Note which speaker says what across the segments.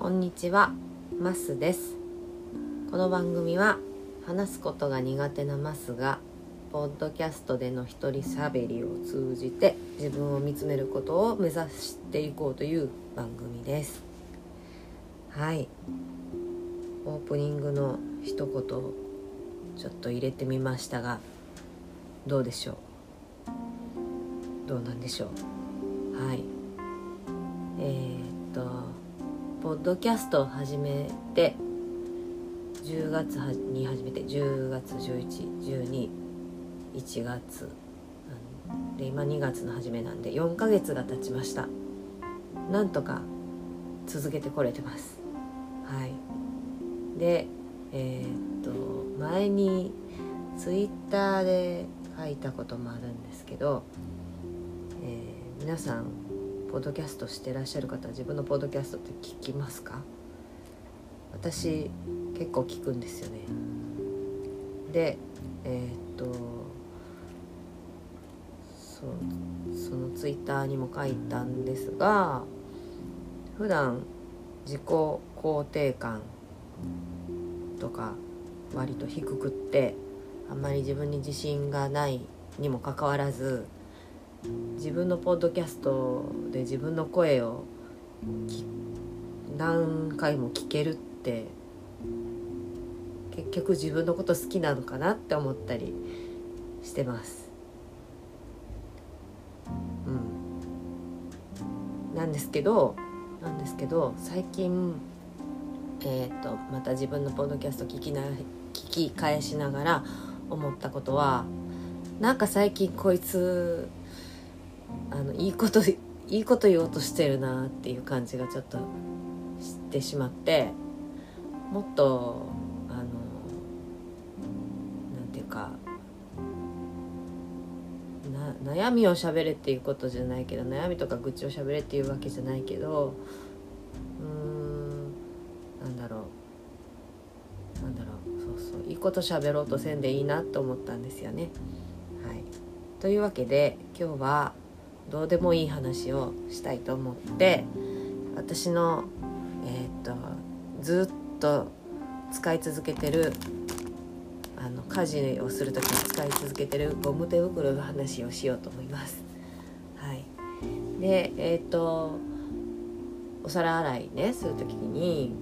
Speaker 1: こんにちは、マスです。この番組は話すことが苦手なマスがポッドキャストでの一人喋りを通じて自分を見つめることを目指していこうという番組です。はい。オープニングの一言ちょっと入れてみましたが、どうでしょう？どうなんでしょう？はい。えーっとポッドキャストを始めて10月に始めて10月1112 1月。で今2月の初めなんで4ヶ月が経ちました。なんとか続けてこれてます。はい。でえーっと前にツイッターで書いたこともあるんですけど、えー皆さんポッドキャストしてらっしゃる方自分のポッドキャストって聞きますか？私結構聞くんですよね。でえーっとそうそのツイッターにも書いたんですが普段自己肯定感とか割と低くってあんまり自分に自信がないにもかかわらず自分のポッドキャストで自分の声を何回も聞けるって結局自分のこと好きなのかなって思ったりしてます。うん、なんですけどなんですけど最近えー、とまた自分のポッドキャスト聞きな聞き返しながら思ったことはなんか最近こいつあのいいこといいこと言おうとしてるなっていう感じがちょっとしてしまってもっとあのなんていうかな悩みをしゃべれっていうことじゃないけど悩みとか愚痴をしゃべれっていうわけじゃないけどうーんなんだろう。なんだろう。そうそう。いいことしゃべろうとせんでいいなと思ったんですよね。はい、というわけで今日はどうでもいい話をしたいと思って私の、えー、とずっと使い続けてるあの家事をする時に使い続けてるゴム手袋の話をしようと思います。はい、でえっ、とお皿洗いねする時に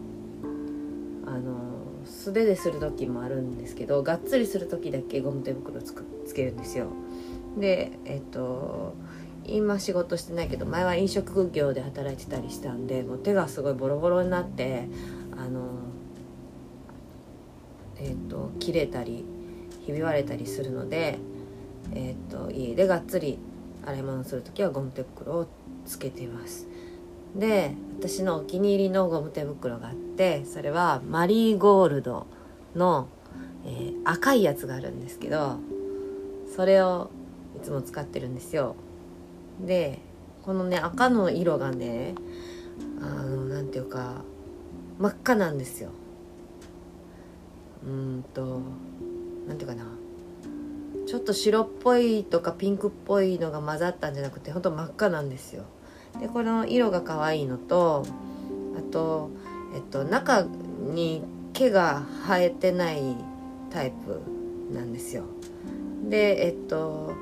Speaker 1: あの素手でする時もあるんですけどがっつりする時だけゴム手袋つくつけるんですよ。でえっ、と今仕事してないけど前は飲食業で働いてたりしたんでもう手がすごいボロボロになってあのえっ、と切れたりひび割れたりするので、えっと家でがっつり洗い物する時はゴム手袋をつけています。で私のお気に入りのゴム手袋があってそれはマリーゴールドの、えー赤いやつがあるんですけどそれをいつも使ってるんですよ。でこのね赤の色がねあのなんていうか真っ赤なんですよ。うんとなんていうかな。ちょっと白っぽいとかピンクっぽいのが混ざったんじゃなくてほんと真っ赤なんですよ。でこの色が可愛いのとあとえっと中に毛が生えてないタイプなんですよ。でえっと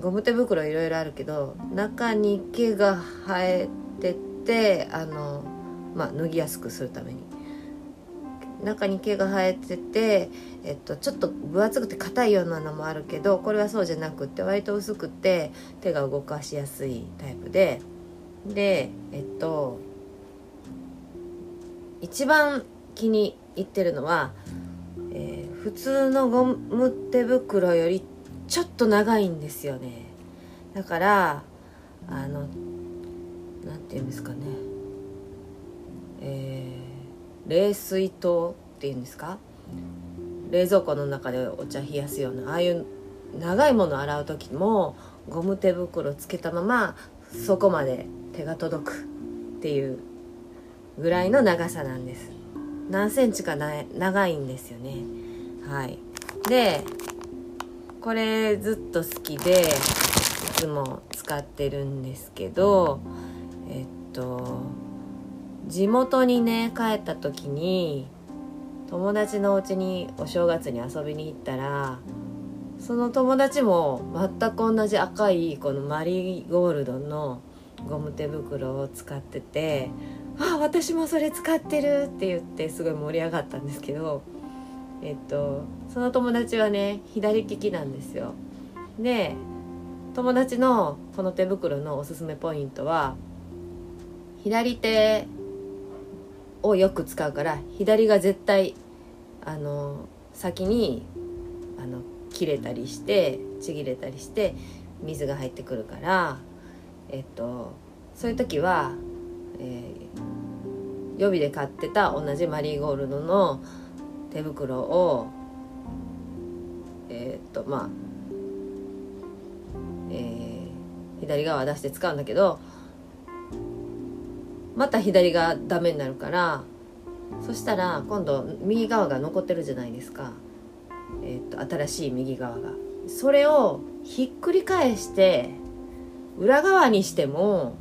Speaker 1: ゴム手袋いろいろあるけど中に毛が生えててあのまあ脱ぎやすくするために。中に毛が生えてて、えっと、ちょっと分厚くて硬いようなのもあるけどこれはそうじゃなくて割と薄くて手が動かしやすいタイプで。でえっと一番気に入ってるのは、えー普通のゴム手袋よりちょっと長いんですよね。だからあのなんて言うんですかね。えー冷水筒っていうんですか？冷蔵庫の中でお茶冷やすようなああいう長いもの洗う時もゴム手袋つけたままそこまで手が届くっていうぐらいの長さなんです。何センチかな長いんですよね。はい。でこれずっと好きでいつも使ってるんですけどえっと地元にね帰った時に友達のお家にお正月に遊びに行ったらその友達も全く同じ赤いこのマリーゴールドのゴム手袋を使ってて「あ私もそれ使ってる!」って言ってすごい盛り上がったんですけどえっとその友達はね左利きなんですよ。で友達のこの手袋のおすすめポイントは左手をよく使うから左が絶対あの先にあの切れたりしてちぎれたりして水が入ってくるからえっとそういう時は、えー、予備で買ってた同じマリーゴールドの手袋をえー、っとまあ、えー、左側出して使うんだけどまた左がダメになるからそしたら今度右側が残ってるじゃないですか、えー、っと新しい右側が。それをひっくり返して裏側にしても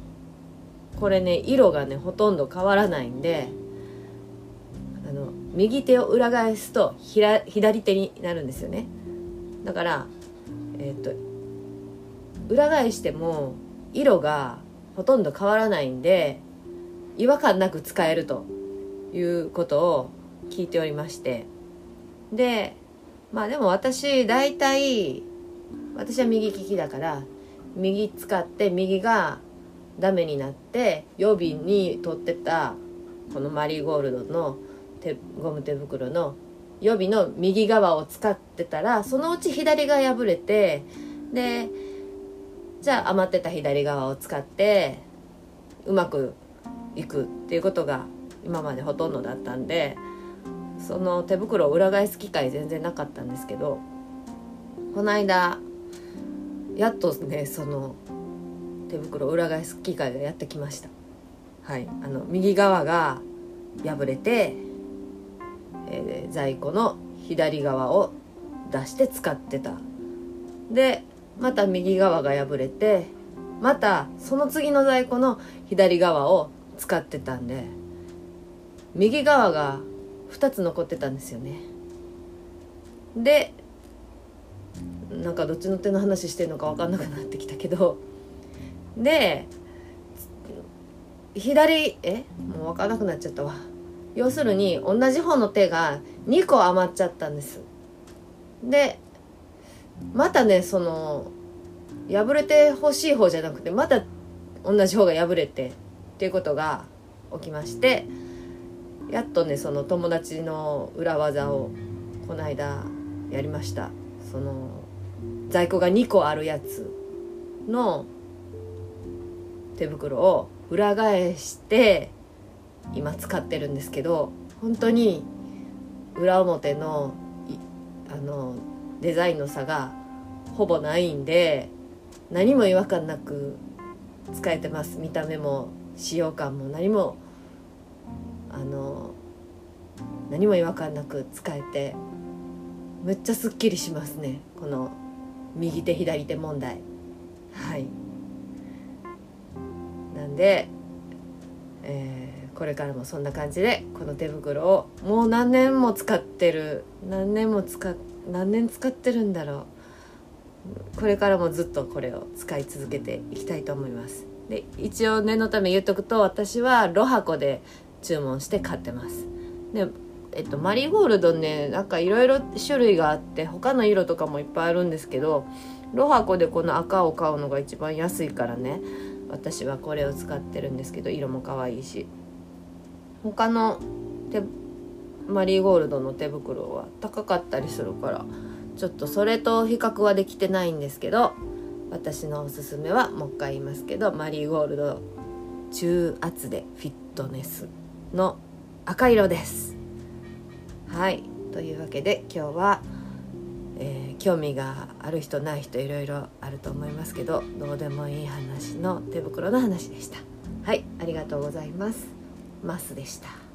Speaker 1: これね色がねほとんど変わらないんで右手を裏返すと左手になるんですよね。だからえっ、と裏返しても色がほとんど変わらないんで違和感なく使えるということを聞いておりまして。でまあでも私大体私は右利きだから右使って右がダメになって予備に取ってたこのマリーゴールドの手ゴム手袋の予備の右側を使ってたらそのうち左が破れてでじゃあ余ってた左側を使ってうまくいくっていうことが今までほとんどだったんでその手袋を裏返す機会全然なかったんですけどこの間やっとねその手袋を裏返す機会がやってきました。はい。あの右側が破れて、えー、在庫の左側を出して使ってた。でまた右側が破れてまたその次の在庫の左側を使ってたんで右側が2つ残ってたんですよね。でなんかどっちの手の話してんのか分かんなくなってきたけどで左え？もう分かんなくなっちゃったわ。要するに同じ方の手が2個余っちゃったんです。でまたねその破れてほしい方じゃなくてまた同じ方が破れてっていうことが起きましてやっとねその友達の裏技をこの間やりました。その在庫が2個あるやつの手袋を裏返して今使ってるんですけど本当に裏表のあのデザインの差がほぼないんで何も違和感なく使えてます。見た目も使用感も何もあの何も違和感なく使えてめっちゃすっきりしますね。この右手左手問題。はい。なんで、えー、これからもそんな感じでこの手袋をもう何年も使ってる何年も使何年使ってるんだろう。これからもずっとこれを使い続けていきたいと思います。で一応念のため言っとくと私はロハコで注文して買ってます。でえっと、マリーゴールドねなんかいろいろ種類があって他の色とかもいっぱいあるんですけどロハコでこの赤を買うのが一番安いからね私はこれを使ってるんですけど色も可愛いし。他の手マリーゴールドの手袋は高かったりするからちょっとそれと比較はできてないんですけど私のおすすめはもう一回言いますけどマリーゴールド中圧でフィットネスの赤色です。はい。というわけで今日は、えー、興味がある人ない人いろいろあると思いますけどどうでもいい話の手袋の話でした。はい。ありがとうございます。マスでした。